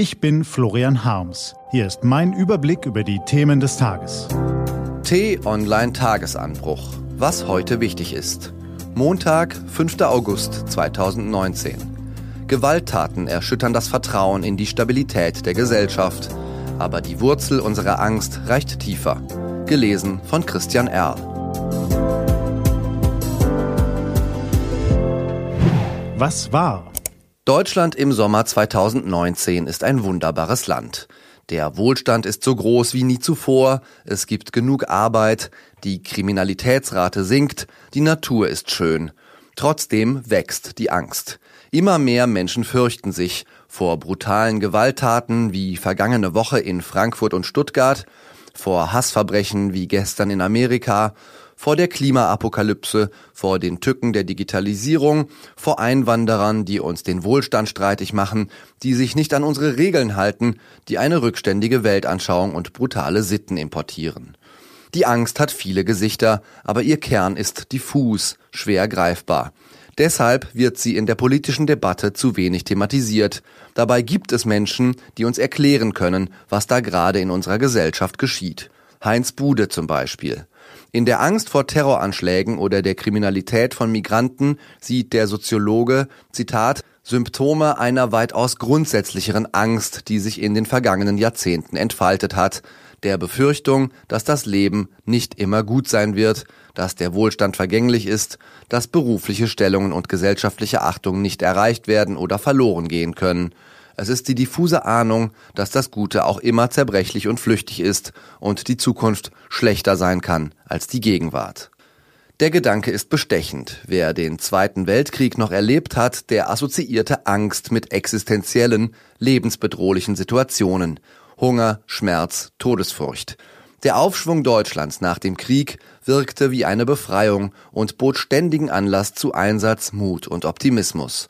Ich bin Florian Harms. Hier ist mein Überblick über die Themen des Tages. T-Online Tagesanbruch. Was heute wichtig ist. Montag, 5. August 2019. Gewalttaten erschüttern das Vertrauen in die Stabilität der Gesellschaft. Aber die Wurzel unserer Angst reicht tiefer. Gelesen von Christian Erl. Was war? Deutschland im Sommer 2019 ist ein wunderbares Land. Der Wohlstand ist so groß wie nie zuvor, es gibt genug Arbeit, die Kriminalitätsrate sinkt, die Natur ist schön. Trotzdem wächst die Angst. Immer mehr Menschen fürchten sich vor brutalen Gewalttaten wie vergangene Woche in Frankfurt und Stuttgart, vor Hassverbrechen wie gestern in Amerika, vor der Klimaapokalypse, vor den Tücken der Digitalisierung, vor Einwanderern, die uns den Wohlstand streitig machen, die sich nicht an unsere Regeln halten, die eine rückständige Weltanschauung und brutale Sitten importieren. Die Angst hat viele Gesichter, aber ihr Kern ist diffus, schwer greifbar. Deshalb wird sie in der politischen Debatte zu wenig thematisiert. Dabei gibt es Menschen, die uns erklären können, was da gerade in unserer Gesellschaft geschieht. Heinz Bude zum Beispiel. In der Angst vor Terroranschlägen oder der Kriminalität von Migranten sieht der Soziologe, Zitat, Symptome einer weitaus grundsätzlicheren Angst, die sich in den vergangenen Jahrzehnten entfaltet hat, der Befürchtung, dass das Leben nicht immer gut sein wird, dass der Wohlstand vergänglich ist, dass berufliche Stellungen und gesellschaftliche Achtung nicht erreicht werden oder verloren gehen können, es ist die diffuse Ahnung, dass das Gute auch immer zerbrechlich und flüchtig ist und die Zukunft schlechter sein kann als die Gegenwart. Der Gedanke ist bestechend. Wer den Zweiten Weltkrieg noch erlebt hat, der assoziierte Angst mit existenziellen, lebensbedrohlichen Situationen. Hunger, Schmerz, Todesfurcht. Der Aufschwung Deutschlands nach dem Krieg wirkte wie eine Befreiung und bot ständigen Anlass zu Einsatz, Mut und Optimismus.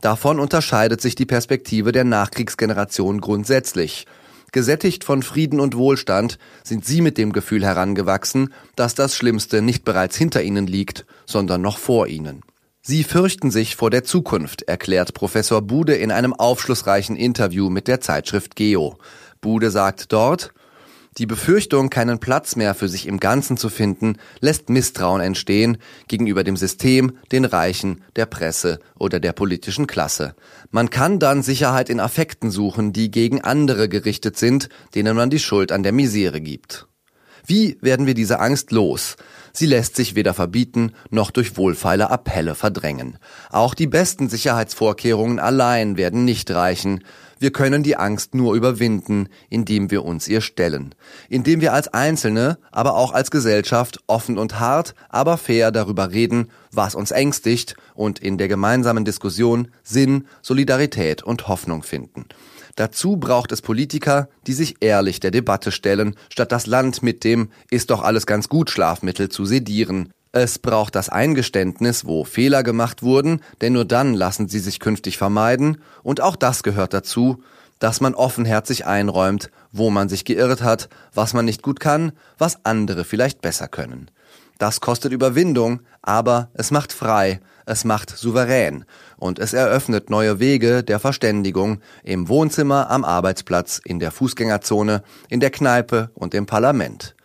Davon unterscheidet sich die Perspektive der Nachkriegsgeneration grundsätzlich. Gesättigt von Frieden und Wohlstand sind sie mit dem Gefühl herangewachsen, dass das Schlimmste nicht bereits hinter ihnen liegt, sondern noch vor ihnen. Sie fürchten sich vor der Zukunft, erklärt Professor Bude in einem aufschlussreichen Interview mit der Zeitschrift Geo. Bude sagt dort, die Befürchtung, keinen Platz mehr für sich im Ganzen zu finden, lässt Misstrauen entstehen gegenüber dem System, den Reichen, der Presse oder der politischen Klasse. Man kann dann Sicherheit in Affekten suchen, die gegen andere gerichtet sind, denen man die Schuld an der Misere gibt. Wie werden wir diese Angst los? Sie lässt sich weder verbieten noch durch wohlfeile Appelle verdrängen. Auch die besten Sicherheitsvorkehrungen allein werden nicht reichen. Wir können die Angst nur überwinden, indem wir uns ihr stellen. Indem wir als Einzelne, aber auch als Gesellschaft offen und hart, aber fair darüber reden, was uns ängstigt und in der gemeinsamen Diskussion Sinn, Solidarität und Hoffnung finden. Dazu braucht es Politiker, die sich ehrlich der Debatte stellen, statt das Land mit dem ist doch alles ganz gut Schlafmittel zu sedieren. Es braucht das Eingeständnis, wo Fehler gemacht wurden, denn nur dann lassen sie sich künftig vermeiden, und auch das gehört dazu, dass man offenherzig einräumt, wo man sich geirrt hat, was man nicht gut kann, was andere vielleicht besser können. Das kostet Überwindung, aber es macht frei, es macht souverän und es eröffnet neue Wege der Verständigung im Wohnzimmer, am Arbeitsplatz, in der Fußgängerzone, in der Kneipe und im Parlament.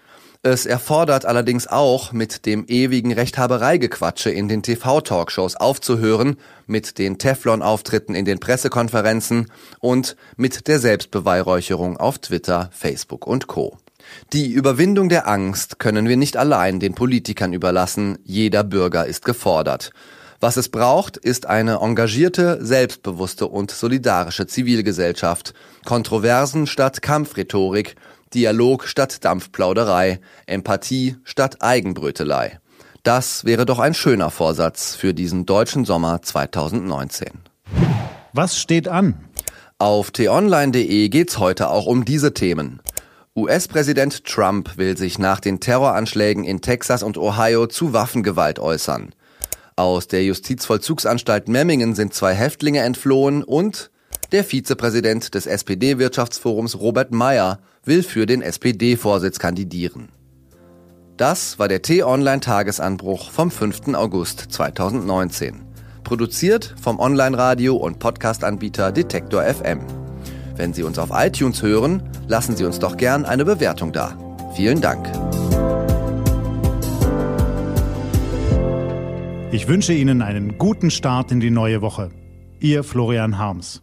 Es erfordert allerdings auch, mit dem ewigen Rechthabereigequatsche in den TV-Talkshows aufzuhören, mit den Teflon-Auftritten in den Pressekonferenzen und mit der Selbstbeweihräucherung auf Twitter, Facebook und Co. Die Überwindung der Angst können wir nicht allein den Politikern überlassen, jeder Bürger ist gefordert. Was es braucht, ist eine engagierte, selbstbewusste und solidarische Zivilgesellschaft, Kontroversen statt Kampfrhetorik, Dialog statt Dampfplauderei, Empathie statt Eigenbrötelei. Das wäre doch ein schöner Vorsatz für diesen deutschen Sommer 2019. Was steht an? Auf t-online.de geht's heute auch um diese Themen. US-Präsident Trump will sich nach den Terroranschlägen in Texas und Ohio zu Waffengewalt äußern. Aus der Justizvollzugsanstalt Memmingen sind zwei Häftlinge entflohen und der Vizepräsident des SPD-Wirtschaftsforums Robert Meyer will für den SPD-Vorsitz kandidieren. Das war der T-Online-Tagesanbruch vom 5. August 2019. Produziert vom Online-Radio und Podcast-Anbieter Detektor FM. Wenn Sie uns auf iTunes hören, lassen Sie uns doch gern eine Bewertung da. Vielen Dank. Ich wünsche Ihnen einen guten Start in die neue Woche. Ihr Florian Harms.